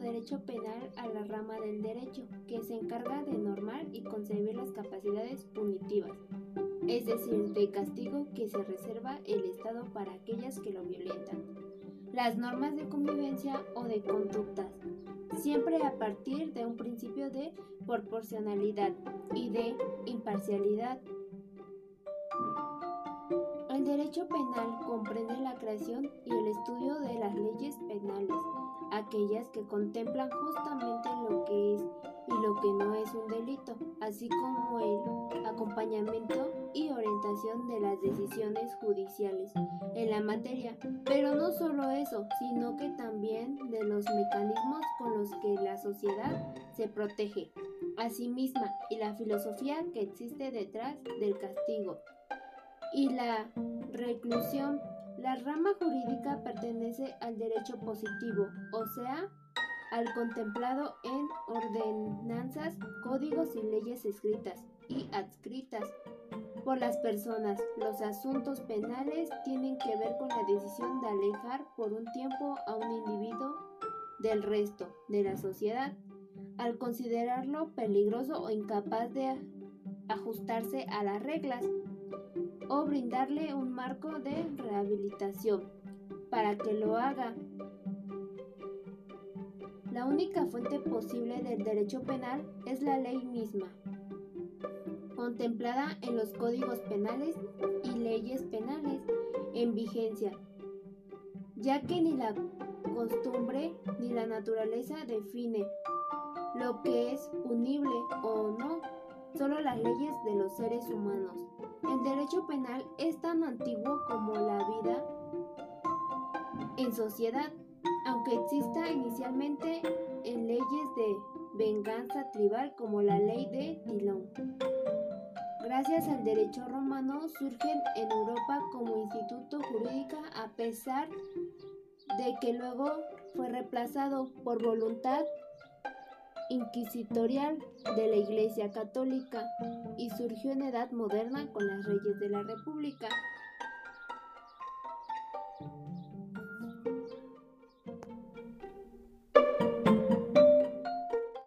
derecho penal a la rama del derecho, que se encarga de normar y concebir las capacidades punitivas, es decir, de castigo que se reserva el Estado para aquellas que lo violentan. Las normas de convivencia o de conductas, siempre a partir de un principio de proporcionalidad y de imparcialidad. El derecho penal comprende la creación y el estudio de penales, aquellas que contemplan justamente lo que es y lo que no es un delito, así como el acompañamiento y orientación de las decisiones judiciales en la materia. Pero no solo eso, sino que también de los mecanismos con los que la sociedad se protege a sí misma y la filosofía que existe detrás del castigo y la reclusión. La rama jurídica pertenece al derecho positivo, o sea, al contemplado en ordenanzas, códigos y leyes escritas y adscritas por las personas. Los asuntos penales tienen que ver con la decisión de alejar por un tiempo a un individuo del resto de la sociedad, al considerarlo peligroso o incapaz de ajustarse a las reglas o brindarle un marco de rehabilitación para que lo haga. La única fuente posible del derecho penal es la ley misma, contemplada en los códigos penales y leyes penales en vigencia, ya que ni la costumbre ni la naturaleza define lo que es punible o no, solo las leyes de los seres humanos. El derecho penal es tan antiguo como la vida en sociedad, aunque exista inicialmente en leyes de venganza tribal como la ley de Tilón. Gracias al derecho romano surgen en Europa como instituto jurídico a pesar de que luego fue reemplazado por voluntad inquisitorial de la Iglesia Católica y surgió en edad moderna con las reyes de la República.